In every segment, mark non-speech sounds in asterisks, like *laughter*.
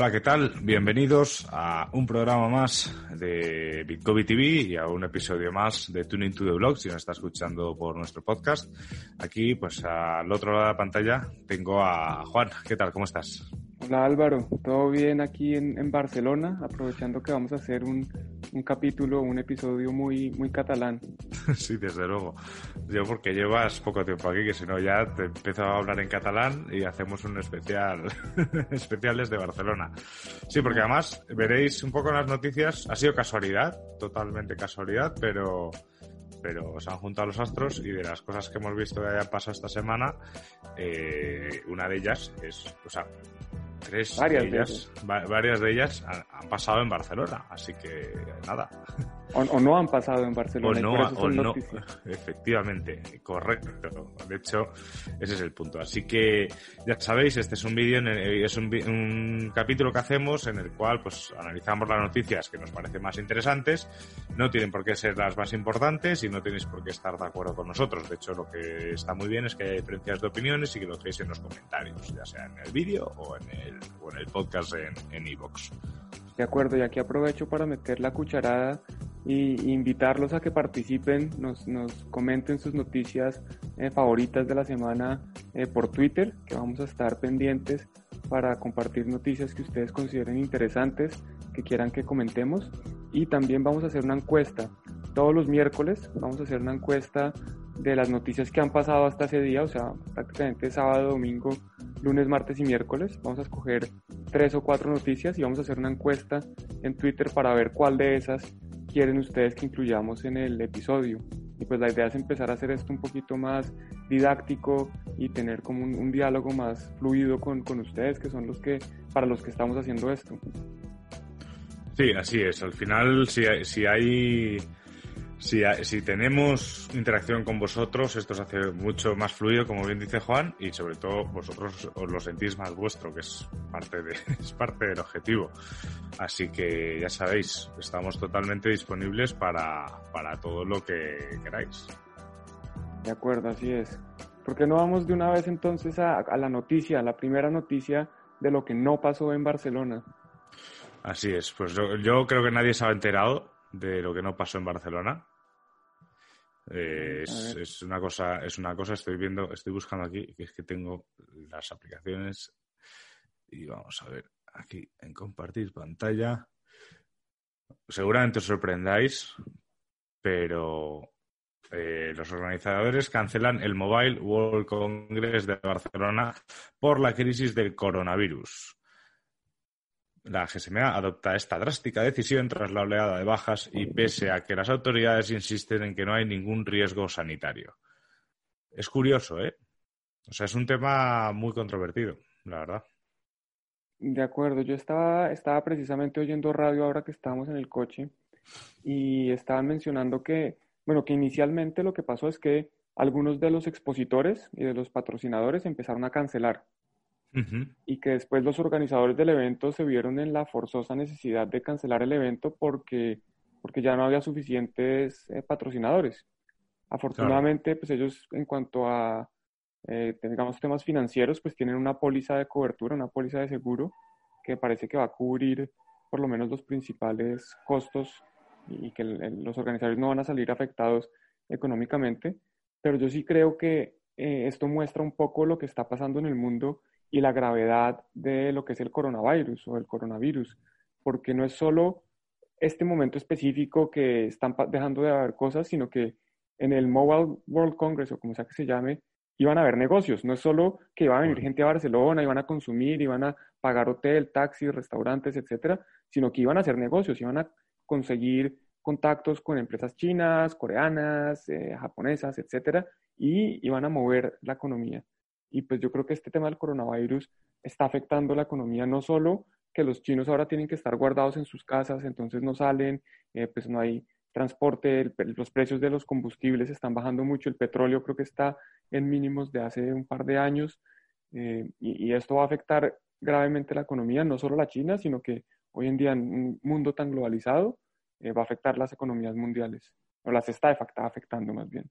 Hola, ¿qué tal? Bienvenidos a un programa más de Bitcoin TV y a un episodio más de Tuning to the Blog, si nos está escuchando por nuestro podcast. Aquí, pues al otro lado de la pantalla, tengo a Juan. ¿Qué tal? ¿Cómo estás? Hola Álvaro, ¿todo bien aquí en, Barcelona? Aprovechando que vamos a hacer un, capítulo, un episodio muy, muy catalán. *laughs* Sí, desde luego. Yo porque llevas poco tiempo aquí, que si no ya te empiezo a hablar en catalán y hacemos un especial, *laughs* especial desde Barcelona. Sí, porque además veréis un poco en las noticias, ha sido casualidad, totalmente casualidad, pero pero se han juntado los astros y de las cosas que hemos visto que hayan pasado esta semana, eh, una de ellas es, o sea, Tres varias de ellas, varias de ellas han, pasado en Barcelona, así que nada. O, no han pasado en Barcelona. O no, *laughs* efectivamente, correcto. De hecho, ese es el punto. Así que ya sabéis, este es un vídeo, es un, capítulo que hacemos en el cual pues analizamos las noticias que nos parecen más interesantes. No tienen por qué ser las más importantes y no tenéis por qué estar de acuerdo con nosotros. De hecho, lo que está muy bien es que hay diferencias de opiniones y que lo dejéis en los comentarios, ya sea en el vídeo o en el o en el podcast en Evox. de acuerdo, y aquí aprovecho para meter la cucharada y invitarlos a que participen, nos, nos comenten sus noticias eh, favoritas de la semana eh, por Twitter, que vamos a estar pendientes para compartir noticias que ustedes consideren interesantes, que quieran que comentemos. Y también vamos a hacer una encuesta. Todos los miércoles vamos a hacer una encuesta de las noticias que han pasado hasta ese día, o sea, prácticamente sábado, domingo, lunes, martes y miércoles. Vamos a escoger tres o cuatro noticias y vamos a hacer una encuesta en Twitter para ver cuál de esas quieren ustedes que incluyamos en el episodio. Y pues la idea es empezar a hacer esto un poquito más didáctico y tener como un, diálogo más fluido con, con, ustedes, que son los que, para los que estamos haciendo esto. Sí, así es. Al final, si si hay si, si tenemos interacción con vosotros, esto se hace mucho más fluido, como bien dice Juan, y sobre todo vosotros os lo sentís más vuestro, que es parte, de, *laughs* es parte del objetivo. Así que ya sabéis, estamos totalmente disponibles para, para todo lo que queráis. De acuerdo, así es. ¿Por qué no vamos de una vez entonces a, a la noticia, a la primera noticia de lo que no pasó en Barcelona? Así es, pues yo, yo creo que nadie se ha enterado de lo que no pasó en Barcelona. Eh, es, una cosa, es una cosa, estoy viendo, estoy buscando aquí, que es que tengo las aplicaciones y vamos a ver aquí en compartir pantalla. Seguramente os sorprendáis, pero eh, los organizadores cancelan el Mobile World Congress de Barcelona por la crisis del coronavirus. La GSMA adopta esta drástica decisión tras la oleada de bajas y pese a que las autoridades insisten en que no hay ningún riesgo sanitario. Es curioso, ¿eh? O sea, es un tema muy controvertido, la verdad. De acuerdo, yo estaba, estaba precisamente oyendo radio ahora que estábamos en el coche y estaban mencionando que, bueno, que inicialmente lo que pasó es que algunos de los expositores y de los patrocinadores empezaron a cancelar y que después los organizadores del evento se vieron en la forzosa necesidad de cancelar el evento porque, porque ya no había suficientes eh, patrocinadores. Afortunadamente, pues ellos en cuanto a, eh, digamos, temas financieros, pues tienen una póliza de cobertura, una póliza de seguro que parece que va a cubrir por lo menos los principales costos y que los organizadores no van a salir afectados económicamente. Pero yo sí creo que eh, esto muestra un poco lo que está pasando en el mundo y la gravedad de lo que es el coronavirus o el coronavirus, porque no es solo este momento específico que están dejando de haber cosas, sino que en el Mobile World Congress o como sea que se llame, iban a haber negocios, no es solo que iba a venir gente a Barcelona, iban a consumir, iban a pagar hotel, taxis, restaurantes, etcétera, sino que iban a hacer negocios, iban a conseguir contactos con empresas chinas, coreanas, eh, japonesas, etcétera, y iban a mover la economía. Y pues yo creo que este tema del coronavirus está afectando la economía, no solo que los chinos ahora tienen que estar guardados en sus casas, entonces no salen, eh, pues no hay transporte, los precios de los combustibles están bajando mucho, el petróleo creo que está en mínimos de hace un par de años, eh, y, esto va a afectar gravemente la economía, no solo la China, sino que hoy en día en un mundo tan globalizado eh, va a afectar las economías mundiales, o las está afectando más bien.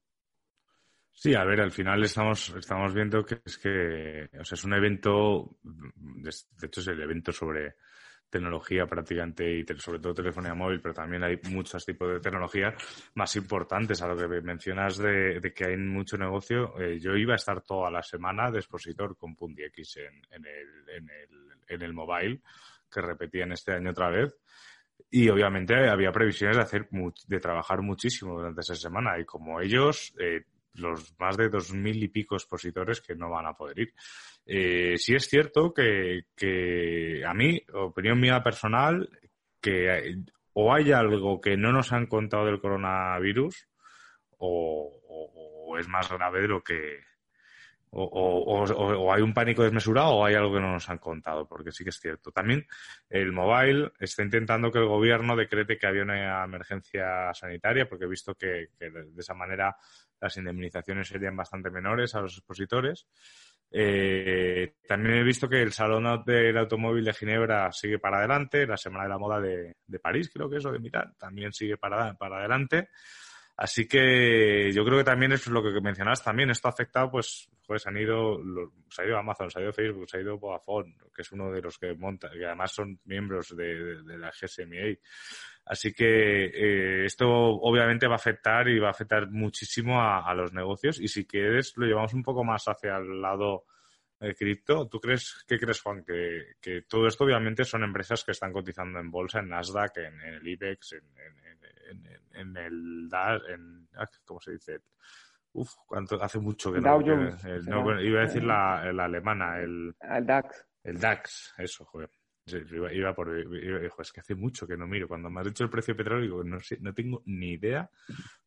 Sí, a ver, al final estamos, estamos viendo que es que, o sea, es un evento, de hecho es el evento sobre tecnología prácticamente y sobre todo telefonía móvil, pero también hay muchos tipos de tecnología más importantes a lo que mencionas de, que hay mucho negocio. Eh, yo iba a estar toda la semana de expositor con Punti X en, en, el, en, el, en el mobile, que repetían este año otra vez. Y obviamente había previsiones de hacer de trabajar muchísimo durante esa semana. Y como ellos, eh, los más de dos mil y pico expositores que no van a poder ir. Eh, sí es cierto que, que, a mí, opinión mía personal, que o hay algo que no nos han contado del coronavirus o, es más grave de lo que, o, hay un pánico desmesurado o hay algo que no nos han contado, porque sí que es cierto. También el mobile está intentando que el gobierno decrete que había una emergencia sanitaria, porque he visto que, de esa manera las indemnizaciones serían bastante menores a los expositores. Eh, también he visto que el Salón del Automóvil de Ginebra sigue para adelante, la Semana de la Moda de, París, creo que es, o de Milán, también sigue para, para adelante. Así que yo creo que también es lo que mencionabas también. Esto ha afectado, pues, pues han ido, se ha ido Amazon, se ha ido Facebook, se ha ido Vodafone, que es uno de los que monta, que además son miembros de, la GSMA. Así que eh, esto obviamente va a afectar y va a afectar muchísimo a, los negocios. Y si quieres, lo llevamos un poco más hacia el lado de cripto. ¿Tú crees, qué crees, Juan? Que, que, todo esto obviamente son empresas que están cotizando en bolsa, en Nasdaq, en, el IBEX, en, en, el DAX, en, ah, ¿cómo se dice? Uf, ¿cuánto? hace mucho que no. iba a decir la, alemana, el, el DAX. El DAX, eso, joder. Iba, por. es que hace mucho que no miro. Cuando me has dicho el precio del petróleo, no, sé, no tengo ni idea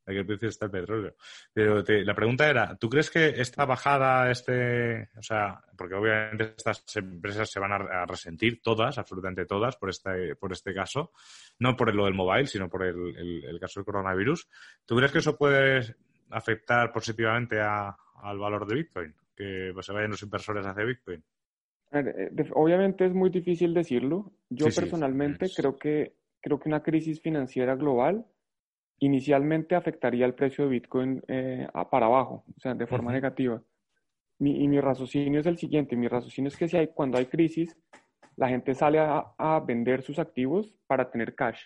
de qué precio está el petróleo. Pero la pregunta era: ¿tú crees que esta bajada, este. O sea, porque obviamente estas empresas se van a, resentir, todas, absolutamente todas, por este, por este caso. No por lo del mobile, sino por el, caso del coronavirus. ¿Tú crees que eso puede afectar positivamente al valor de Bitcoin? Que pues, se vayan los inversores hacia Bitcoin. Eh, obviamente es muy difícil decirlo. Yo personalmente creo, que, creo que una crisis financiera global inicialmente afectaría el precio de Bitcoin eh, para abajo, o sea, de forma negativa. y mi raciocinio es el siguiente, mi raciocinio es que si hay, cuando hay crisis, la gente sale a, a, vender sus activos para tener cash.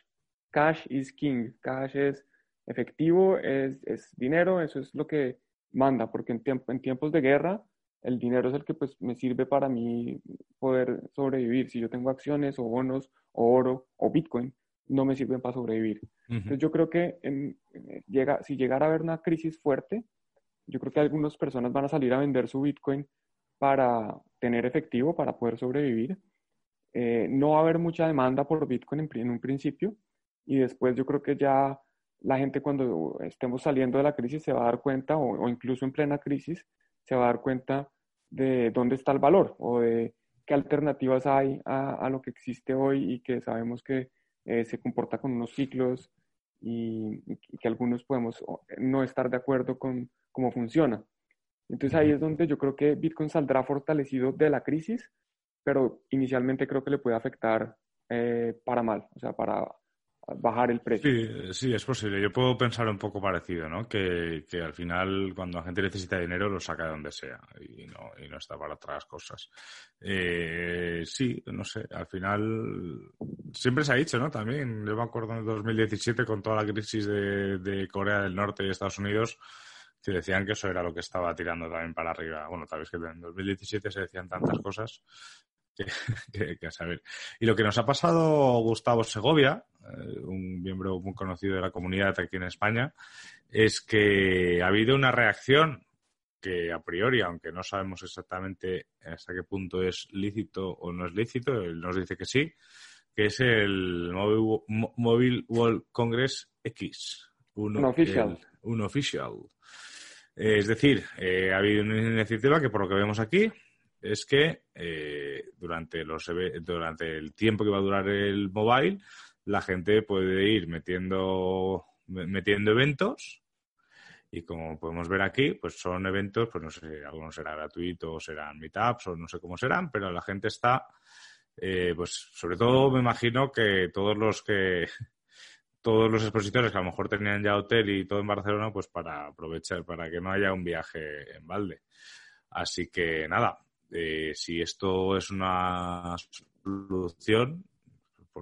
Cash is king, cash es efectivo, es, es dinero, eso es lo que manda, porque en, tiempo, en tiempos de guerra el dinero es el que pues me sirve para mí poder sobrevivir. Si yo tengo acciones o bonos o oro o Bitcoin, no me sirven para sobrevivir. Entonces yo creo que en, llega, si llegara a haber una crisis fuerte, yo creo que algunas personas van a salir a vender su Bitcoin para tener efectivo, para poder sobrevivir. Eh, no va a haber mucha demanda por Bitcoin en, en un principio y después yo creo que ya la gente cuando estemos saliendo de la crisis se va a dar cuenta, o, incluso en plena crisis, se va a dar cuenta de dónde está el valor o de qué alternativas hay a, lo que existe hoy y que sabemos que eh, se comporta con unos ciclos y, que algunos podemos no estar de acuerdo con cómo funciona. Entonces ahí es donde yo creo que Bitcoin saldrá fortalecido de la crisis, pero inicialmente creo que le puede afectar eh, para mal, o sea, para bajar el precio. Sí, sí, es posible. Yo puedo pensar un poco parecido, ¿no? Que, que, al final, cuando la gente necesita dinero, lo saca de donde sea y no, y no está para otras cosas. Eh, sí, no sé, al final siempre se ha dicho, ¿no? También, yo me acuerdo en el 2017 con toda la crisis de, de Corea del Norte y Estados Unidos, que decían que eso era lo que estaba tirando también para arriba. Bueno, tal vez que en 2017 se decían tantas cosas *laughs* que, a saber. Y lo que nos ha pasado Gustavo Segovia, un miembro muy conocido de la comunidad aquí en España, es que ha habido una reacción que a priori, aunque no sabemos exactamente hasta qué punto es lícito o no es lícito, él nos dice que sí, que es el Mobile, World Congress X. un oficial. un oficial Es decir, ha habido una iniciativa que por lo que vemos aquí es que durante, los, durante el tiempo que va a durar el mobile, la gente puede ir metiendo, metiendo eventos y como podemos ver aquí, pues son eventos, pues no sé, algunos serán gratuitos, serán meetups o no sé cómo serán, pero la gente está, eh, pues sobre todo me imagino que todos los que, *laughs* todos los expositores que a lo mejor tenían ya hotel y todo en Barcelona, pues para aprovechar, para que no haya un viaje en balde. Así que nada, eh, si esto es una solución,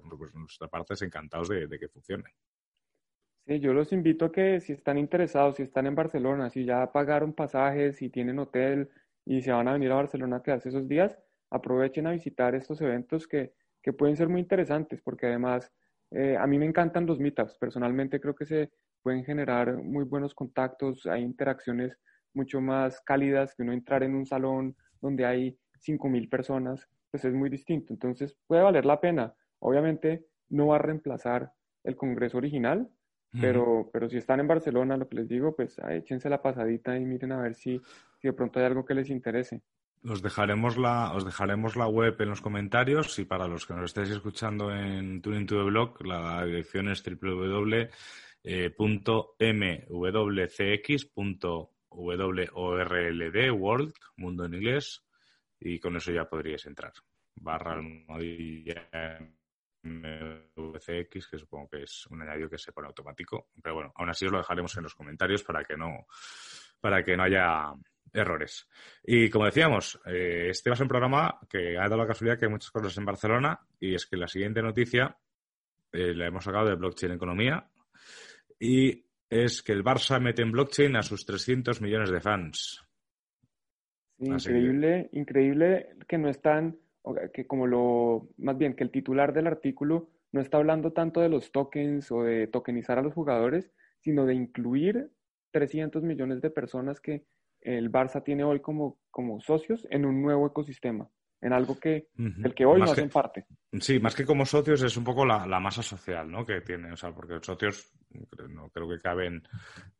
por, nuestra parte, encantados de que funcione. Sí, yo los invito a que si están interesados, si están en Barcelona, si ya pagaron pasajes, si tienen hotel y se van a venir a Barcelona a quedarse esos días, aprovechen a visitar estos eventos que, que pueden ser muy interesantes, porque además eh, a mí me encantan los meetups. Personalmente creo que se pueden generar muy buenos contactos, hay interacciones mucho más cálidas que uno entrar en un salón donde hay 5.000 personas, pues es muy distinto. Entonces puede valer la pena. Obviamente no va a reemplazar el Congreso original, pero, pero si están en Barcelona, lo que les digo, pues échense la pasadita y miren a ver si, si de pronto hay algo que les interese. Os dejaremos, la, os dejaremos la web en los comentarios y para los que nos estéis escuchando en Tuning to the Blog, la dirección es www.mwcx.world, world, mundo en inglés, y con eso ya podríais entrar. Barra almohadilla MVCX, que supongo que es un añadido que se pone automático. Pero bueno, aún así os lo dejaremos en los comentarios para que no, para que no haya errores. Y como decíamos, eh, este va a ser un programa que ha dado la casualidad que hay muchas cosas en Barcelona y es que la siguiente noticia eh, la hemos sacado de Blockchain Economía y es que el Barça mete en blockchain a sus 300 millones de fans. increíble, increíble que no están que como lo, más bien que el titular del artículo no está hablando tanto de los tokens o de tokenizar a los jugadores, sino de incluir 300 millones de personas que el Barça tiene hoy como, como socios en un nuevo ecosistema en algo que el que hoy no hacen parte. Sí, más que como socios es un poco la, masa social ¿no? que tiene, o sea, porque socios no creo que caben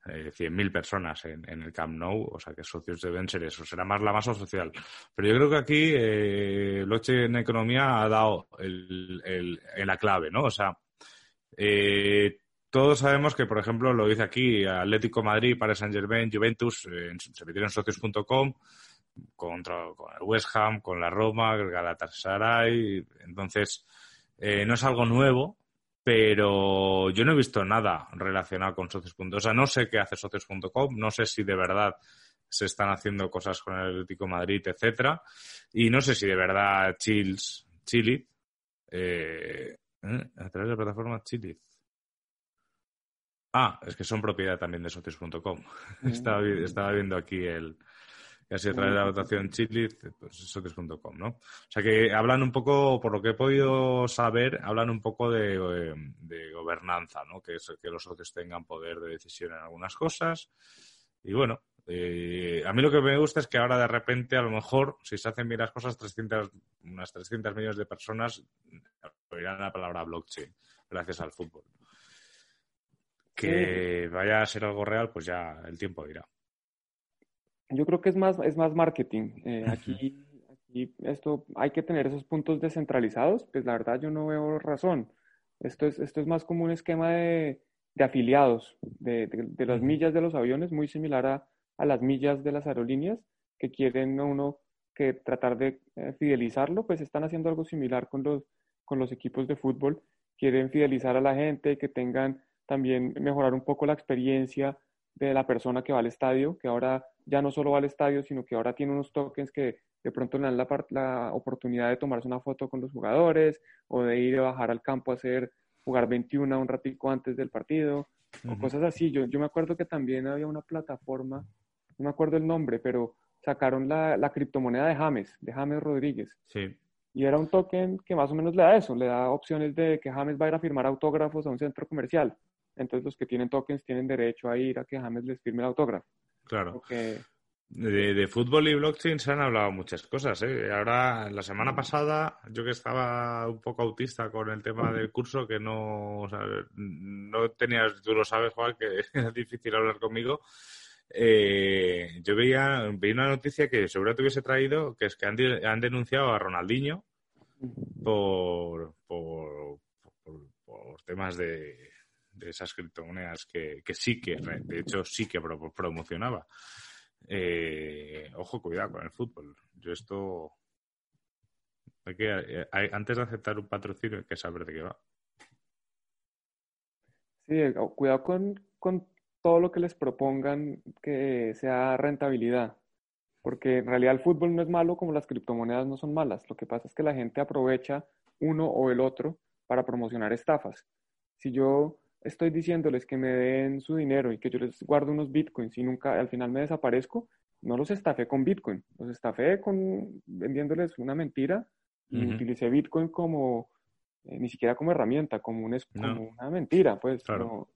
eh, 100.000 personas en, el Camp Nou, o sea que socios deben ser eso, será más la masa social. Pero yo creo que aquí eh, en Economía ha dado el, en la clave, ¿no? O sea, eh, todos sabemos que, por ejemplo, lo dice aquí Atlético Madrid, Paris Saint Germain, Juventus, eh, se metieron en socios.com contra, con el West Ham, con la Roma, el Galatasaray. Entonces, eh, no es algo nuevo, pero yo no he visto nada relacionado con socios.com. O sea, no sé qué hace socios.com, no sé si de verdad se están haciendo cosas con el Atlético Madrid, etcétera, y no sé si de verdad Chills, Chili, eh, ¿eh? a través de la plataforma Chili. Ah, es que son propiedad también de socios.com. *laughs* Mm. estaba, estaba viendo aquí el, y así a través de la votación Chitlit, pues socios.com, ¿no? O sea que hablan un poco, por lo que he podido saber, hablan un poco de, gobernanza, ¿no? Que, que los socios tengan poder de decisión en algunas cosas. Y bueno, eh, a mí lo que me gusta es que ahora de repente, a lo mejor, si se hacen bien las cosas, 300, unas 300 millones de personas oirán la palabra blockchain gracias al fútbol. Que vaya a ser algo real, pues ya el tiempo dirá. Yo creo que es más, es más marketing. Eh, aquí, esto hay que tener esos puntos descentralizados, pues la verdad yo no veo razón. Esto es, esto es más como un esquema de, afiliados, de, las millas de los aviones, muy similar a, las millas de las aerolíneas, que quieren uno que tratar de eh, fidelizarlo, pues están haciendo algo similar con los, con los equipos de fútbol. Quieren fidelizar a la gente, que tengan también mejorar un poco la experiencia de la persona que va al estadio, que ahora ya no solo va al estadio, sino que ahora tiene unos tokens que de pronto le dan la, la oportunidad de tomarse una foto con los jugadores o de ir a bajar al campo a hacer jugar 21 un ratico antes del partido o cosas así. Yo, yo me acuerdo que también había una plataforma, no me acuerdo el nombre, pero sacaron la, la criptomoneda de James, de James Rodríguez. Sí. Y era un token que más o menos le da eso, le da opciones de que James va a ir a firmar autógrafos a un centro comercial. Entonces los que tienen tokens tienen derecho a ir a que James les firme el autógrafo. Claro. De, fútbol y blockchain se han hablado muchas cosas. ¿eh? Ahora, la semana pasada, yo que estaba un poco autista con el tema del curso, que no, no tenías, tú lo sabes, Juan, que *laughs* era difícil hablar conmigo. Eh, yo veía, veía una noticia que seguro te hubiese traído, que es que han, han denunciado a Ronaldinho por, por, por, temas de, de, esas criptomonedas que, que, sí que, de hecho, sí que promocionaba. Eh, ojo, cuidado con el fútbol. Yo esto... Hay que, eh, antes de aceptar un patrocinio hay que saber de qué va. Sí, cuidado con, con todo lo que les propongan que sea rentabilidad, porque en realidad el fútbol no es malo como las criptomonedas no son malas. Lo que pasa es que la gente aprovecha uno o el otro para promocionar estafas. Si yo estoy diciéndoles que me den su dinero y que yo les guardo unos bitcoins y nunca al final me desaparezco, no los estafé con bitcoin, los estafé con vendiéndoles una mentira y utilicé bitcoin como eh, ni siquiera como herramienta, como, un, como una mentira, pues no,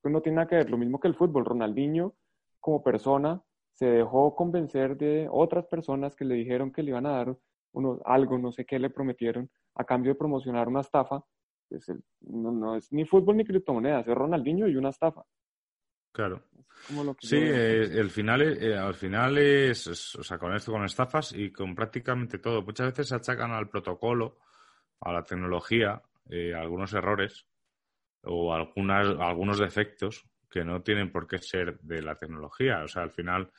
pues no tiene nada que ver, lo mismo que el fútbol. Ronaldinho, como persona, se dejó convencer de otras personas que le dijeron que le iban a dar uno, algo, no sé qué le prometieron, a cambio de promocionar una estafa. Pues no, es ni fútbol ni criptomonedas, es Ronaldinho y una estafa. Claro. sí, eh, el final, eh, al final es, o sea, con esto, con estafas y con prácticamente todo. Muchas veces se achacan al protocolo, a la tecnología, eh, algunos errores, o algunas, algunos defectos que no tienen por qué ser de la tecnología. O sea, al final,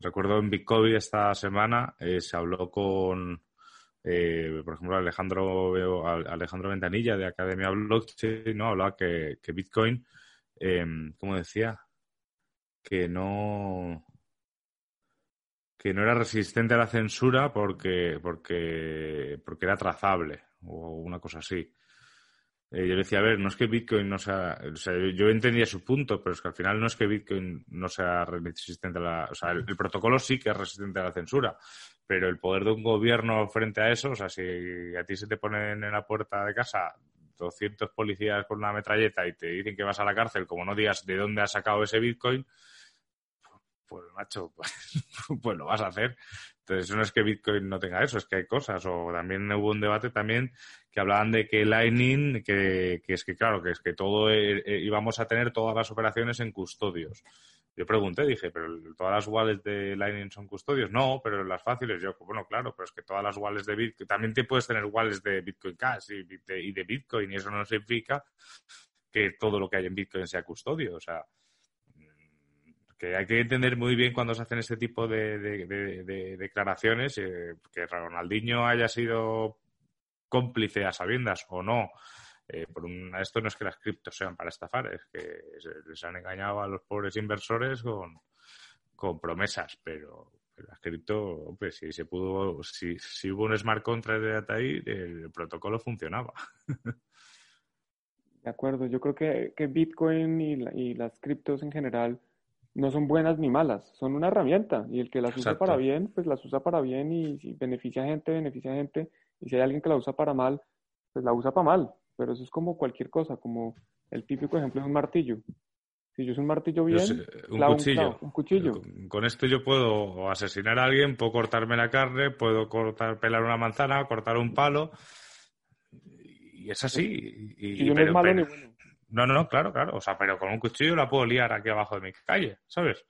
recuerdo en Bitcoin esta semana eh, se habló con, eh, por ejemplo, Alejandro, Alejandro Ventanilla de Academia Blockchain, ¿no? Hablaba que, Bitcoin, eh, ¿cómo decía? Que no que no era resistente a la censura porque, porque, porque era trazable o una cosa así. Eh, yo decía, a ver, no es que Bitcoin no sea, o sea, yo entendía su punto, pero es que al final no es que Bitcoin no sea resistente a la, o sea, el, protocolo sí que es resistente a la censura, pero el poder de un gobierno frente a eso, o sea, si a ti se te ponen en la puerta de casa 200 policías con una metralleta y te dicen que vas a la cárcel, como no digas de dónde has sacado ese Bitcoin, pues macho, pues, *laughs* pues lo vas a hacer. Entonces, no es que Bitcoin no tenga eso, es que hay cosas. O también hubo un debate también que hablaban de que Lightning, que, que es que claro, que es que todo eh, eh, íbamos a tener todas las operaciones en custodios. Yo pregunté, dije, ¿pero todas las wallets de Lightning son custodios? No, pero las fáciles. Yo, bueno, claro, pero es que todas las wallets de Bitcoin, también te puedes tener wallets de Bitcoin Cash y de, y de Bitcoin, y eso no significa que todo lo que hay en Bitcoin sea custodio. O sea, que hay que entender muy bien cuando se hacen este tipo de, declaraciones, eh, que Ronaldinho haya sido cómplice a sabiendas o no. Eh, por esto no es que las criptos sean para estafar, es que les han engañado a los pobres inversores con, con promesas, pero las cripto, pues si se pudo, si, si hubo un smart contract de ahí, el protocolo funcionaba. De acuerdo, yo creo que, que Bitcoin y, y las criptos en general no son buenas ni malas, son una herramienta y el que las usa para bien, pues las usa para bien y si beneficia a gente, beneficia a gente y si hay alguien que la usa para mal, pues la usa para mal, pero eso es como cualquier cosa, como el típico ejemplo es un martillo. Si yo uso un martillo bien, un, cuchillo. Un, cuchillo. Con, esto yo puedo asesinar a alguien, puedo cortarme la carne, puedo cortar, pelar una manzana, cortar un palo. Y es así. Y, no es malo ni bueno. No, no, no, claro, claro. O sea, pero con un cuchillo la puedo liar aquí abajo de mi calle, ¿sabes?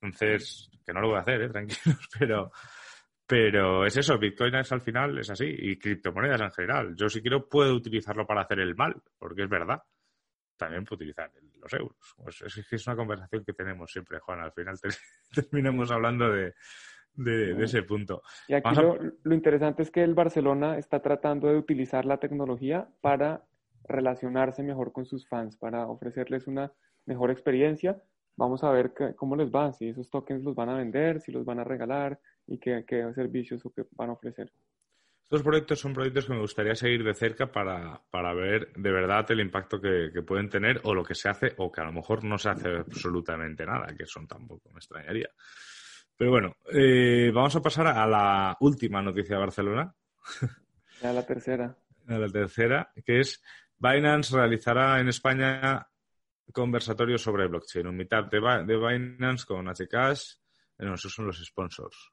Entonces, que no lo voy a hacer, ¿eh? Tranquilos, *laughs* pero, pero es eso, Bitcoin es al final, es así, y criptomonedas en general. Yo si quiero puedo utilizarlo para hacer el mal, porque es verdad. También puedo utilizar los euros. Pues es, es una conversación que tenemos siempre, Juan. Al final *laughs* terminamos hablando de, de, ese punto. Y aquí lo, lo, interesante es que el Barcelona está tratando de utilizar la tecnología para relacionarse mejor con sus fans, para ofrecerles una mejor experiencia. Vamos a ver cómo les va, si esos tokens los van a vender, si los van a regalar y qué, qué servicios o qué van a ofrecer. Estos proyectos son proyectos que me gustaría seguir de cerca para, para ver de verdad el impacto que, que, pueden tener o lo que se hace o que a lo mejor no se hace absolutamente nada, que son tampoco me extrañaría. Pero bueno, eh, vamos a pasar a la última noticia de Barcelona. A la tercera. A la tercera, que es Binance realizará en España conversatorios sobre blockchain. Un meetup de, Binance con Hcash, bueno, esos son los sponsors.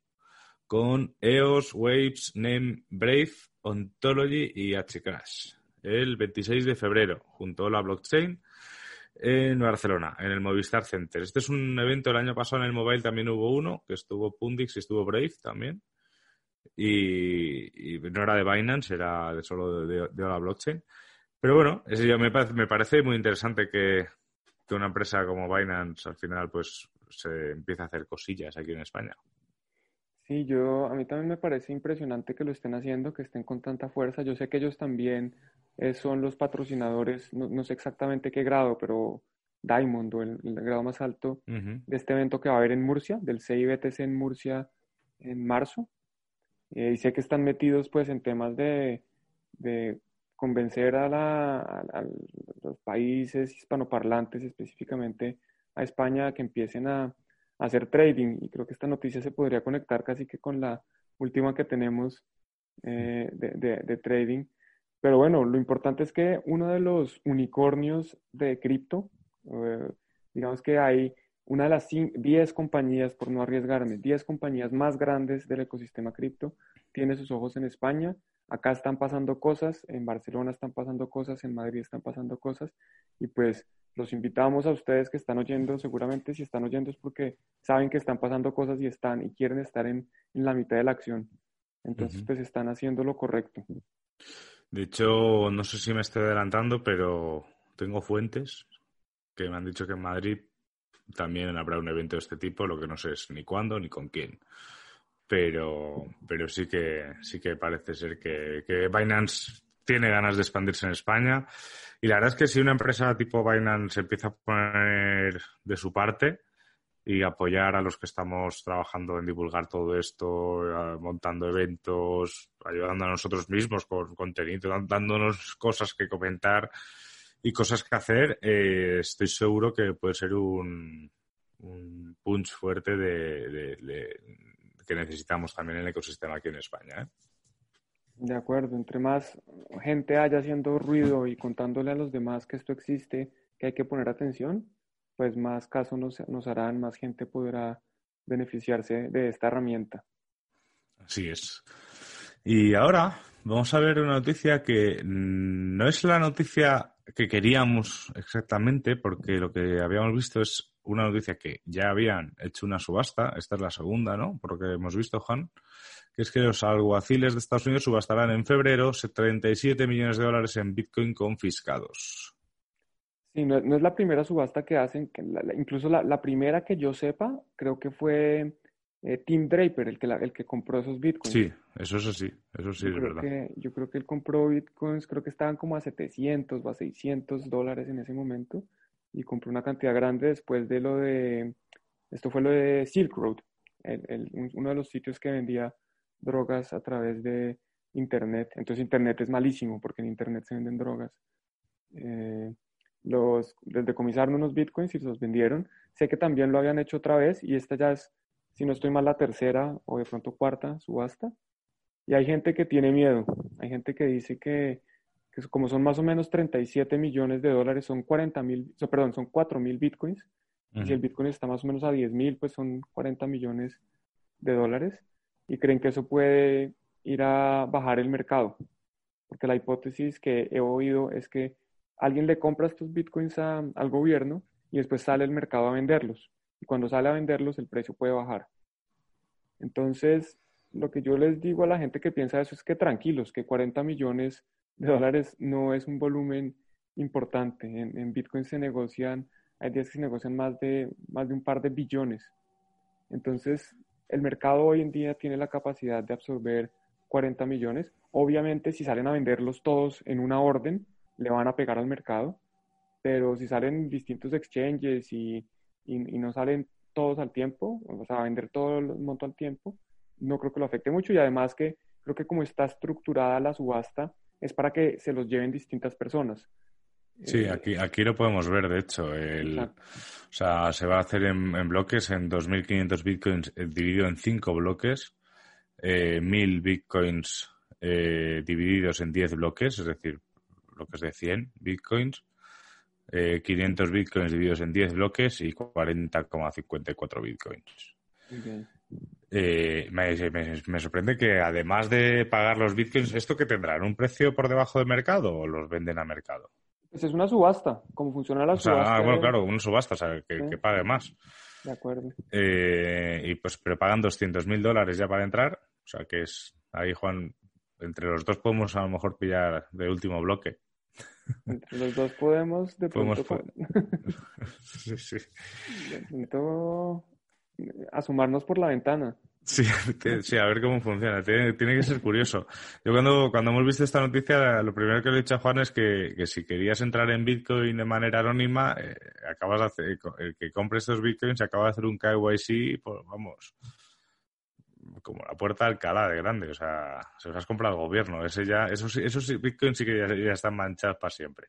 Con EOS, Waves, Name, Brave, Ontology y Hcash. El 26 de febrero, junto a la blockchain. en Barcelona, en el Movistar Center. Este es un evento, el año pasado en el Mobile también hubo uno, que estuvo Pundix y estuvo Brave también. Y, no era de Binance, era de solo de, de, la blockchain. Pero bueno, me, parece, me parece muy interesante que, que una empresa como Binance al final pues se empiece a hacer cosillas aquí en España. Sí, yo, a mí también me parece impresionante que lo estén haciendo, que estén con tanta fuerza. Yo sé que ellos también eh, son los patrocinadores, no, sé exactamente qué grado, pero Diamond o el, grado más alto de este evento que va a haber en Murcia, del CIBTC en Murcia en marzo. Eh, y sé que están metidos pues en temas de, de convencer a, la, los países hispanoparlantes, específicamente a España, que empiecen a hacer trading. Y creo que esta noticia se podría conectar casi que con la última que tenemos eh, de, trading. Pero bueno, lo importante es que uno de los unicornios de cripto, eh, digamos que hay una de las 10 compañías, por no arriesgarme, 10 compañías más grandes del ecosistema cripto, tiene sus ojos en España. Acá están pasando cosas, en Barcelona están pasando cosas, en Madrid están pasando cosas, y pues los invitamos a ustedes que están oyendo, seguramente si están oyendo es porque saben que están pasando cosas y están y quieren estar en, la mitad de la acción. Entonces, pues están haciendo lo correcto. De hecho, no sé si me estoy adelantando, pero tengo fuentes que me han dicho que en Madrid también habrá un evento de este tipo, lo que no sé es ni cuándo ni con quién. Pero, pero sí que sí que parece ser que, que Binance tiene ganas de expandirse en España. Y la verdad es que si una empresa tipo Binance empieza a poner de su parte y apoyar a los que estamos trabajando en divulgar todo esto, montando eventos, ayudando a nosotros mismos con contenido, dándonos cosas que comentar y cosas que hacer, eh, estoy seguro que puede ser un, un punch fuerte de, que necesitamos también en el ecosistema aquí en España. ¿eh? De acuerdo, entre más gente haya haciendo ruido y contándole a los demás que esto existe, que hay que poner atención, pues más caso nos, nos harán, más gente podrá beneficiarse de esta herramienta. Así es. Y ahora vamos a ver una noticia que no es la noticia que queríamos exactamente, porque lo que habíamos visto es una noticia que ya habían hecho una subasta, esta es la segunda, ¿no? Por lo que hemos visto, Juan, que es que los alguaciles de Estados Unidos subastarán en febrero 37 millones de dólares en Bitcoin confiscados. Sí, no, es la primera subasta que hacen, incluso la, primera que yo sepa, creo que fue eh, Tim Draper el que, el que compró esos Bitcoins. Sí, eso es así, eso sí, es verdad. yo creo que él compró Bitcoins, creo que estaban como a 700 o a 600 dólares en ese momento, y compró una cantidad grande después de lo de, esto fue lo de Silk Road, uno de los sitios que vendía drogas a través de Internet. Entonces Internet es malísimo porque en Internet se venden drogas. Eh, los, decomisaron unos bitcoins y los vendieron. Sé que también lo habían hecho otra vez y esta ya es, si no estoy mal, la tercera o de pronto cuarta subasta. Y hay gente que tiene miedo. Hay gente que dice que, como son más o menos 37 millones de dólares, son 40 mil, perdón, son 4 mil bitcoins. Y si el bitcoin está más o menos a 10 mil, pues son 40 millones de dólares y creen que eso puede ir a bajar el mercado. Porque la hipótesis que he oído es que alguien le compra estos bitcoins al gobierno y después sale el mercado a venderlos. Y cuando sale a venderlos, el precio puede bajar. Entonces, lo que yo les digo a la gente que piensa eso es que tranquilos, que 40 millones de dólares no es un volumen importante. En, Bitcoin se negocian, hay días que se negocian más de, más de un par de billones. Entonces, el mercado hoy en día tiene la capacidad de absorber 40 millones. Obviamente, si salen a venderlos todos en una orden, le van a pegar al mercado, pero si salen distintos exchanges y, no salen todos al tiempo, o sea, vender todo el monto al tiempo, no creo que lo afecte mucho y además que creo que como está estructurada la subasta, es para que se los lleven distintas personas. Sí, eh, aquí, aquí lo podemos ver, de hecho. El, o sea, se va a hacer en, bloques, en 2.500 bitcoins eh, dividido en 5 bloques, eh, 1.000 bitcoins eh, divididos en 10 bloques, es decir, bloques de 100 bitcoins, 500 bitcoins divididos en 10 bloques y 40,54 bitcoins. me, me, sorprende que además de pagar los bitcoins, ¿esto que tendrán? ¿Un precio por debajo del mercado o los venden a mercado? Pues es una subasta, como funciona la O sea, subasta. ah, bueno, de- claro, una subasta, o sea, que, Sí. que pague más. De acuerdo. Eh, y pues, pero pagan 200 mil dólares ya para entrar. O sea, que es, ahí Juan, entre los dos podemos a lo mejor pillar de último bloque. Entre los dos podemos de Podemos pronto, *laughs* sí, sí. de pronto asomarnos por la ventana. Sí, te- sí, a ver cómo funciona. Tiene, tiene que ser curioso. Yo cuando, cuando hemos visto esta noticia, lo primero que le he dicho a Juan es que, que si querías entrar en Bitcoin de manera anónima, eh, acabas de hacer, el que compre estos Bitcoins acaba de hacer un KYC, pues vamos, como la puerta de Alcalá de grande. O sea, se los has comprado al gobierno. Ese ya, esos, sí- esos sí- Bitcoins sí que ya, ya están manchados para siempre.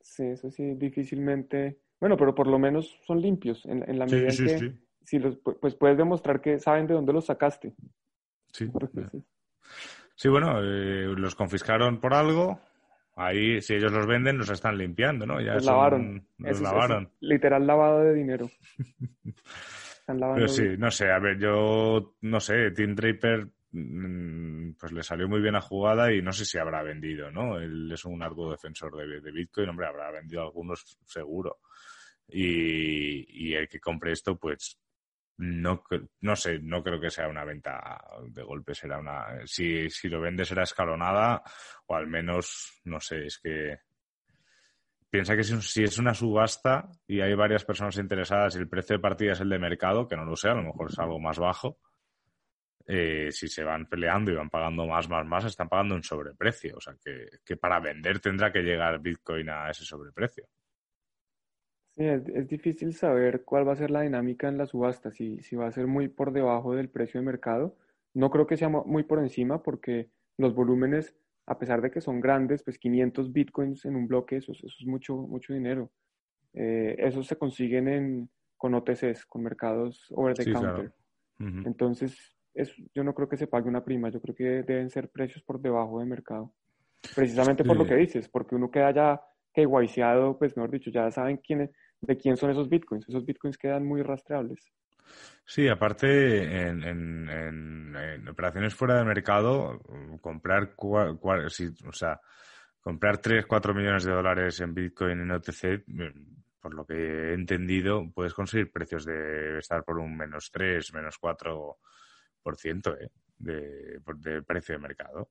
Sí, eso sí, difícilmente. Bueno, pero por lo menos son limpios en, en la Sí, medida en sí, que sí. si los, pu- pues puedes demostrar que saben de dónde los sacaste. Sí. Sí, bueno, eh, los confiscaron por algo. Ahí, si ellos los venden, los están limpiando, ¿no? Ya los son- lavaron. Los Eso eso lavaron. literal lavado de dinero. *laughs* Están lavando Pero sí, no sé, a ver, yo no sé, Tim Draper mm, pues le salió muy bien la jugada y no sé si habrá vendido, ¿no? Él es un arduo defensor de, de Bitcoin, hombre, habrá vendido algunos seguro. Y, y el que compre esto, pues no, no sé, no creo que sea una venta de golpe, será una, si, si lo vende será escalonada o al menos, no sé, es que piensa que si, es una subasta y hay varias personas interesadas y el precio de partida es el de mercado, que no lo sé, a lo mejor es algo más bajo, eh, si se van peleando y van pagando más, más, más, están pagando un sobreprecio. O sea, que, para vender tendrá que llegar Bitcoin a ese sobreprecio. Sí, es, es difícil saber cuál va a ser la dinámica en la subasta, si, si va a ser muy por debajo del precio de mercado. No creo que sea mu- muy por encima porque los volúmenes, a pesar de que son grandes, pues 500 bitcoins en un bloque, eso, es- eso es mucho, mucho dinero. Eh, esos se consiguen en, con OTCs, con mercados over the Sí, counter. Entonces, es, yo no creo que se pague una prima, yo creo que deben ser precios por debajo de mercado. Precisamente por lo que dices, porque uno queda ya KYCado, pues mejor dicho, ya saben quién es- de quién son esos bitcoins. Esos bitcoins quedan muy rastreables. Sí, aparte, en, en- en- operaciones fuera de mercado, comprar, cua- cua- sí, o sea, comprar 3, 4 millones de dólares en Bitcoin en OTC, mm, por lo que he entendido, puedes conseguir precios de estar por un menos 3, menos 4% ¿eh? de, de precio de mercado.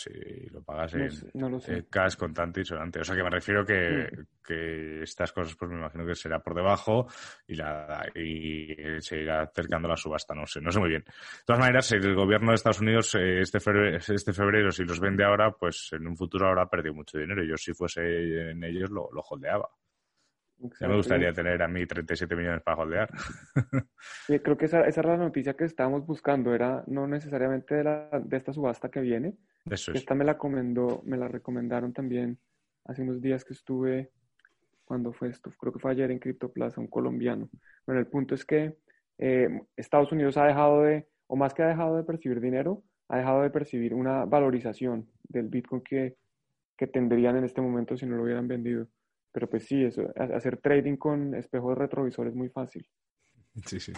Si lo pagas No, en, sé- no lo cash contante y sonante. O sea que me refiero que, Mm. que estas cosas, pues me imagino que será por debajo y la y se irá acercando la subasta, no sé, no sé muy bien. De todas maneras, el gobierno de Estados Unidos eh, este febrero, este febrero, si los vende ahora, pues en un futuro habrá perdido mucho dinero. Yo si fuese en ellos lo, lo holdeaba. Ya me gustaría tener a mí 37 millones para holdear. *laughs* Creo que esa, esa era la noticia que estábamos buscando, era no necesariamente de, la, de esta subasta que viene. Eso es. Esta me la comendó, me la recomendaron también hace unos días que estuve, cuando fue esto? Creo que fue ayer en Criptoplaza, un colombiano. Bueno, el punto es que eh, Estados Unidos ha dejado de, o más que ha dejado de percibir dinero, ha dejado de percibir una valorización del Bitcoin que, que tendrían en este momento si no lo hubieran vendido. Pero pues sí, eso, ha- hacer trading con espejos retrovisores es muy fácil. *laughs* Sí, sí.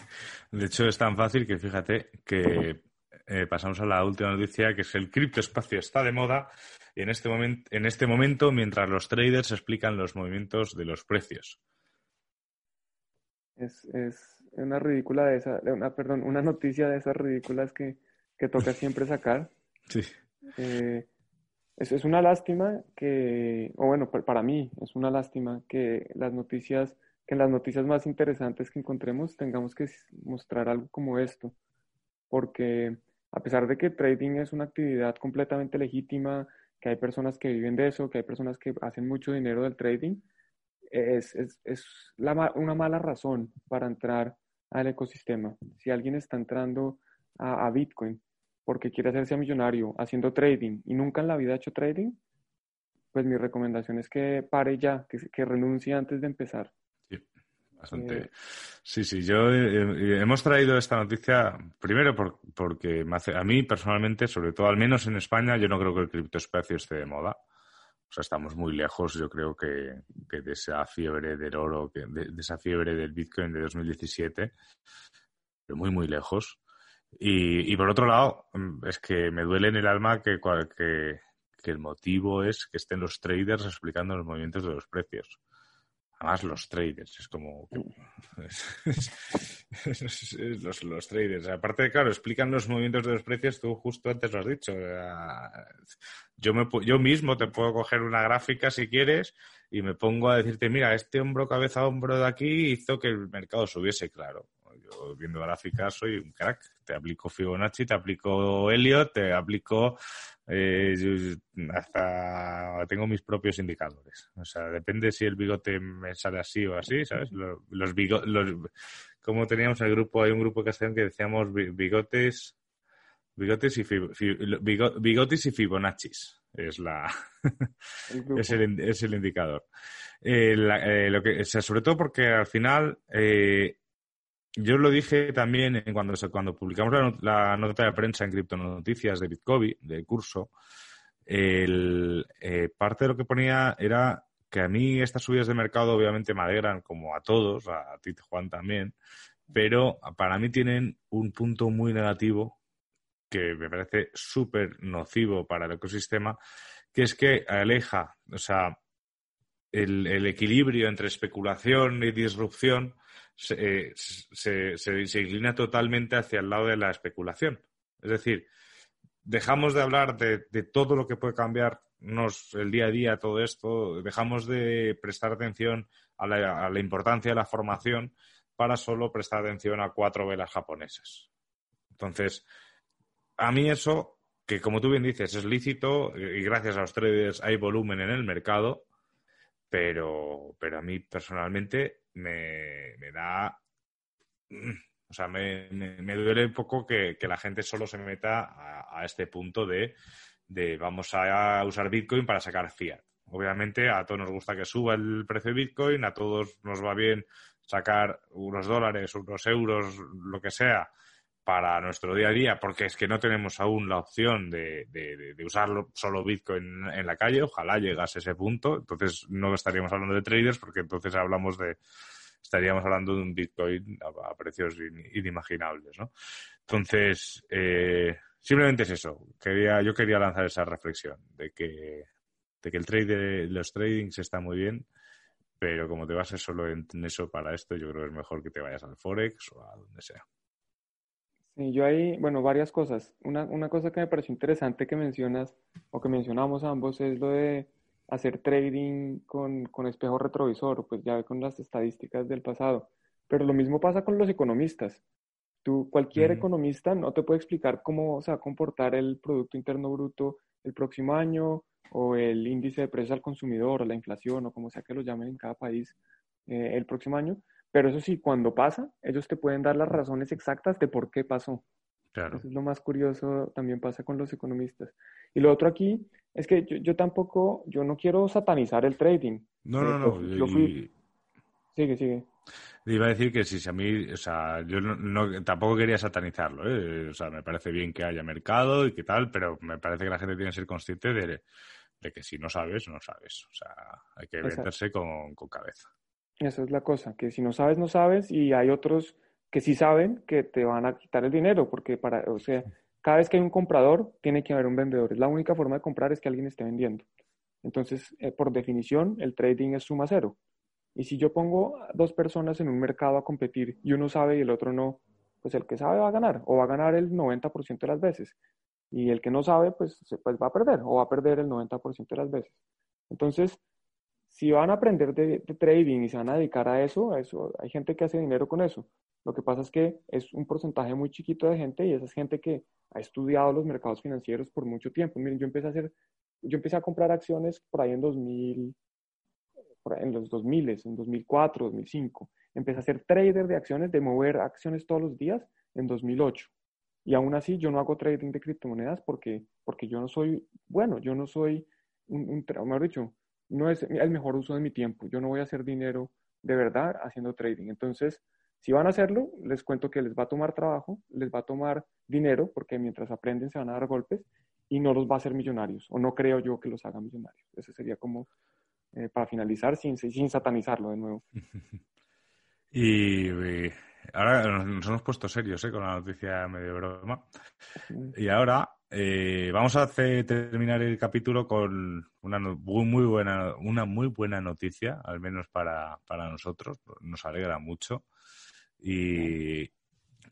De hecho, es tan fácil que fíjate que eh, pasamos a la última noticia, que es el criptoespacio está de moda y en este momento, en este momento, mientras los traders explican los movimientos de los precios. Es, es una ridícula de esa, una, perdón, una noticia de esas ridículas que, que toca siempre sacar. *laughs* Sí. Eh, es, es una lástima que, o bueno, pa- para mí es una lástima que las noticias, que en las noticias más interesantes que encontremos tengamos que mostrar algo como esto, porque a pesar de que trading es una actividad completamente legítima, que hay personas que viven de eso, que hay personas que hacen mucho dinero del trading, es, es, es una mala razón para entrar al ecosistema. Si alguien está entrando a Bitcoin porque quiere hacerse millonario haciendo trading y nunca en la vida ha hecho trading, pues mi recomendación es que pare ya, que, que renuncie antes de empezar. Bastante. Eh, Sí, sí, yo eh, eh, hemos traído esta noticia primero por- porque me hace, a mí personalmente, sobre todo al menos en España, yo no creo que el criptoespacio esté de moda. O sea, estamos muy lejos, yo creo que, que de esa fiebre del oro, que, de, de esa fiebre del Bitcoin de 2017, pero muy, muy lejos. Y, y por otro lado, mm, es que me duele en el alma que, que, que el motivo es que estén los traders explicando los movimientos de los precios. Además, los traders, es como... *laughs* los, los, traders. Aparte, claro, explican los movimientos de los precios, tú justo antes lo has dicho. Yo, me, yo mismo te puedo coger una gráfica si quieres y me pongo a decirte, mira, este hombro cabeza a hombro de aquí hizo que el mercado subiese, claro. Yo viendo gráficas soy un crack. Te aplico Fibonacci, te aplico Elliot, te aplico eh, hasta tengo mis propios indicadores. O sea, depende si el bigote me sale así o así, ¿sabes? Los, bigotes, como teníamos el grupo, hay un grupo que que decíamos bigotes, bigotes y bigotes y Fibonaccis. Es la *laughs* es, el, es, el, indicador. Eh, eh, lo que, sobre todo porque al final yo lo dije también cuando, cuando publicamos la, nota de prensa en Criptonoticias de Bitcoin, del curso. El, eh, parte de lo que ponía era que a mí estas subidas de mercado obviamente me alegran como a todos, a ti Juan también, pero para mí tienen un punto muy negativo que me parece súper nocivo para el ecosistema, que es que aleja, o sea, el equilibrio entre especulación y disrupción eh, se, se, inclina totalmente hacia el lado de la especulación. Es decir, dejamos de hablar de, todo lo que puede cambiarnos el día a día, todo esto, dejamos de prestar atención a la, a la importancia de la formación para solo prestar atención a cuatro velas japonesas. Entonces, a mí eso, que como tú bien dices, es lícito y gracias a los traders hay volumen en el mercado, pero, pero a mí personalmente me, me da... O sea, me, me, duele un poco que, la gente solo se meta a, este punto de, de, vamos a usar Bitcoin para sacar fiat. Obviamente a todos nos gusta que suba el precio de Bitcoin, a todos nos va bien sacar unos dólares, unos euros, lo que sea, para nuestro día a día, porque es que no tenemos aún la opción de, de, de usar solo Bitcoin en la calle. Ojalá llegase a ese punto. Entonces no estaríamos hablando de traders, porque entonces hablamos de estaríamos hablando de un Bitcoin a, precios inimaginables, ¿no? Entonces, eh, simplemente es eso. Quería, yo quería lanzar esa reflexión de que, de que el trade, los tradings está muy bien, pero como te bases solo en eso para esto, yo creo que es mejor que te vayas al Forex o a donde sea. Sí, yo hay, bueno, varias cosas. Una, una cosa que me pareció interesante que mencionas, o que mencionamos ambos, es lo de hacer trading con, con espejo retrovisor, pues ya con las estadísticas del pasado. Pero lo mismo pasa con los economistas. Tú, cualquier economista no te puede explicar cómo se va a comportar el Producto Interno Bruto el próximo año, o el índice de precios al consumidor, o la inflación, o como sea que lo llamen en cada país eh, el próximo año, pero eso sí, cuando pasa, ellos te pueden dar las razones exactas de por qué pasó. Claro. Eso es lo más curioso, también pasa con los economistas. Y lo otro aquí es que yo, tampoco, yo no quiero satanizar el trading. No, no, no. Yo fui... Sigue, sigue. Iba a decir que si a mí, o sea, yo no, tampoco quería satanizarlo, ¿eh? O sea, me parece bien que haya mercado y que tal, pero me parece que la gente tiene que ser consciente de, de que si no sabes, no sabes. O sea, hay que meterse con, con cabeza. Esa es la cosa, que si no sabes, no sabes, y hay otros que sí saben que te van a quitar el dinero, porque para, o sea, cada vez que hay un comprador, tiene que haber un vendedor. Es la única forma de comprar es que alguien esté vendiendo. Entonces, eh, por definición, el trading es suma cero. Y si yo pongo dos personas en un mercado a competir y uno sabe y el otro no, pues el que sabe va a ganar, o va a ganar el 90% de las veces. Y el que no sabe, pues, pues va a perder, o va a perder el 90% de las veces. Entonces, si van a aprender de, trading y se van a dedicar a eso, eso, hay gente que hace dinero con eso. Lo que pasa es que es un porcentaje muy chiquito de gente y esa es gente que ha estudiado los mercados financieros por mucho tiempo. Miren, yo empecé a hacer, yo empecé a comprar acciones por ahí en 2000, en los 2000, en 2004, 2005. Empecé a ser trader de acciones, de mover acciones todos los días en 2008. Y aún así yo no hago trading de criptomonedas porque, porque yo no soy, bueno, yo no soy un, un mejor dicho, no es el mejor uso de mi tiempo. Yo no voy a hacer dinero de verdad haciendo trading. Entonces, si van a hacerlo, les cuento que les va a tomar trabajo, les va a tomar dinero, porque mientras aprenden se van a dar golpes y no los va a hacer millonarios, o no creo yo que los haga millonarios. Ese sería como eh, para finalizar, sin, sin satanizarlo de nuevo. *laughs* y eh, ahora nos hemos puesto serios ¿eh? con la noticia medio broma. Y ahora eh, vamos a hacer, terminar el capítulo con una muy, buena, una muy buena noticia, al menos para, para nosotros. Nos alegra mucho. Y,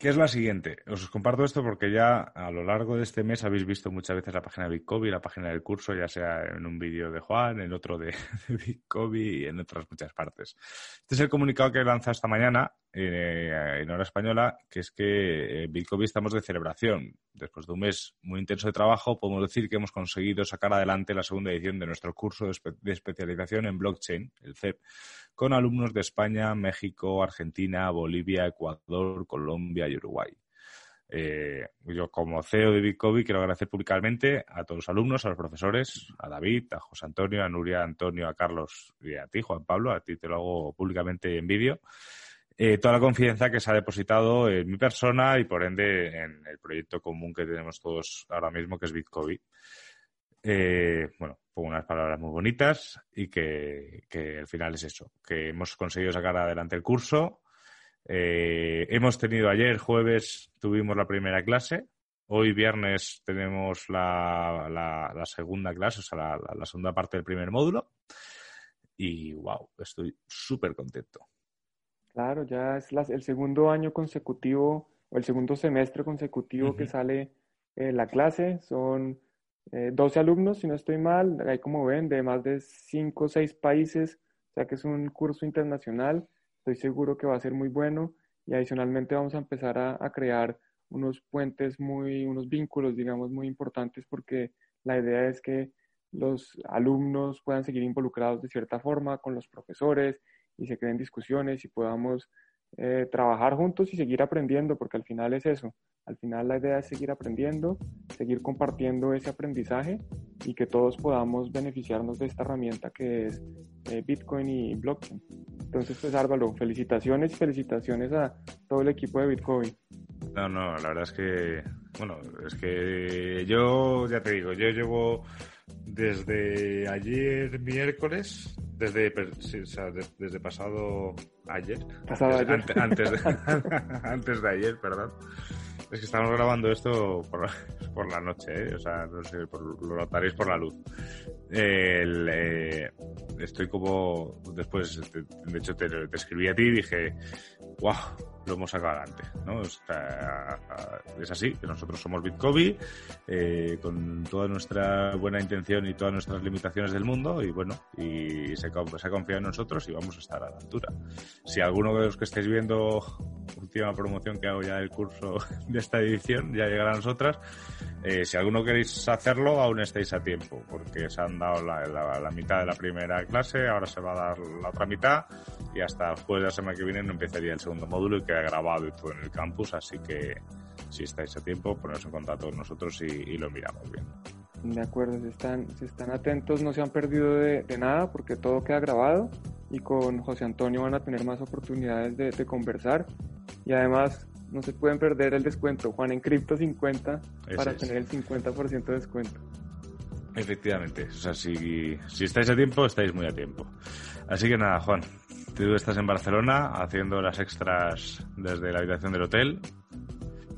¿Qué es la siguiente? Os comparto esto porque ya a lo largo de este mes habéis visto muchas veces la página de Bitcobi, la página del curso, ya sea en un vídeo de Juan, en otro de, *laughs* de y en otras muchas partes. Este es el comunicado que lanza esta mañana eh, en hora española, que es que en Bitcobi estamos de celebración. Después de un mes muy intenso de trabajo, podemos decir que hemos conseguido sacar adelante la segunda edición de nuestro curso de especialización en blockchain, el CEP, con alumnos de España, México, Argentina, Bolivia, Ecuador, Colombia y Uruguay. Eh, yo como CEO de Bitcoin quiero agradecer públicamente a todos los alumnos, a los profesores, a David, a José Antonio, a Nuria, a Antonio, a Carlos y a ti, Juan Pablo, a ti te lo hago públicamente en vídeo, eh, toda la confianza que se ha depositado en mi persona y por ende en el proyecto común que tenemos todos ahora mismo, que es Bitcoin. Eh, bueno, pongo unas palabras muy bonitas y que, al final es eso, que hemos conseguido sacar adelante el curso. Eh, hemos tenido ayer, jueves, tuvimos la primera clase. Hoy, viernes, tenemos la, la, segunda clase, o sea, la, la, segunda parte del primer módulo. Y wow, estoy súper contento. Claro, ya es el segundo año consecutivo o el segundo semestre consecutivo que sale eh, la clase. Son eh, 12 alumnos, si no estoy mal, ahí como ven, de más de 5 o 6 países, o sea que es un curso internacional, estoy seguro que va a ser muy bueno y adicionalmente vamos a empezar a, crear unos puentes muy, unos vínculos, digamos, muy importantes porque la idea es que los alumnos puedan seguir involucrados de cierta forma con los profesores y se creen discusiones y podamos eh, trabajar juntos y seguir aprendiendo, porque al final es eso, al final la idea es seguir aprendiendo, seguir compartiendo ese aprendizaje y que todos podamos beneficiarnos de esta herramienta que es eh, Bitcoin y blockchain. Entonces, pues Álvaro, felicitaciones y felicitaciones a todo el equipo de Bitcoin. No, no, la verdad es que, bueno, es que yo, ya te digo, yo llevo desde ayer miércoles, desde, desde pasado ayer, pasado antes, ayer. Antes, de, *laughs* *laughs* antes de ayer, perdón, es que estamos grabando esto por, *laughs* por la noche, ¿eh? o sea, no sé, lo notaréis por la luz. Eh, estoy como, después, de, hecho te, escribí a ti y dije, wow, lo hemos sacado adelante, ¿no? es así, que nosotros somos Bitcoin, eh, con toda nuestra buena intención y todas nuestras limitaciones del mundo, y bueno, y se, se ha confiado en nosotros y vamos a estar a la altura. Si alguno de los que estáis viendo, última promoción que hago ya del curso de esta edición, ya llegará a nosotras, eh, si alguno queréis hacerlo, aún estáis a tiempo, porque se han dado la, mitad de la primera clase, ahora se va a dar la otra mitad, y hasta después de la semana que viene no empezaría el segundo módulo y queda grabado y todo en el campus, así que si estáis a tiempo, poneros en contacto con nosotros y, lo miramos bien. De acuerdo, si están, si están atentos, no se han perdido de, nada porque todo queda grabado y con José Antonio van a tener más oportunidades de, de conversar y además no se pueden perder el descuento. Juan en Cripto 50 para tener el 50% de descuento. Efectivamente, o sea, si, si estáis a tiempo, estáis muy a tiempo. Así que nada, Juan, tú estás en Barcelona haciendo las extras desde la habitación del hotel.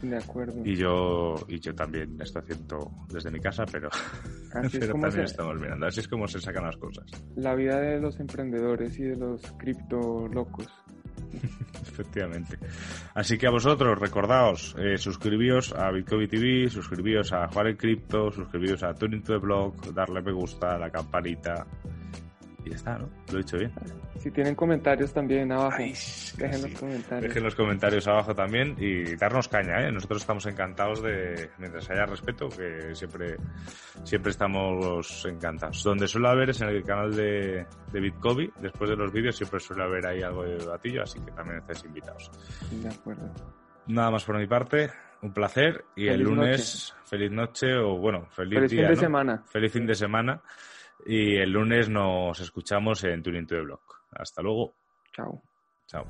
De acuerdo. Y yo, y yo también estoy haciendo desde mi casa, pero, *laughs* también estamos mirando. Así es como se sacan las cosas. La vida de los emprendedores y de los cripto locos. *laughs* Efectivamente. Así que a vosotros, recordaos, eh, suscribíos a Bitcoin TV, suscribíos a Jugar en Cripto, suscribíos a Tuning to the Blog, darle me gusta, a la campanita. Y ya está, ¿no? Lo he dicho bien. Si tienen comentarios también abajo, dejen los comentarios. Dejen los comentarios abajo también y darnos caña, ¿eh? Nosotros estamos encantados de, mientras haya respeto, que siempre, siempre estamos encantados. Donde suele haber es en el canal de, de Bitcoin, después de los vídeos siempre suele haber ahí algo de batillo, así que también estáis invitados. De acuerdo. Nada más por mi parte. Un placer y el lunes, feliz noche o bueno, feliz, fin de semana. Feliz fin de semana. Y el lunes nos escuchamos en Tuning to the Blog. Hasta luego. Chao. Chao.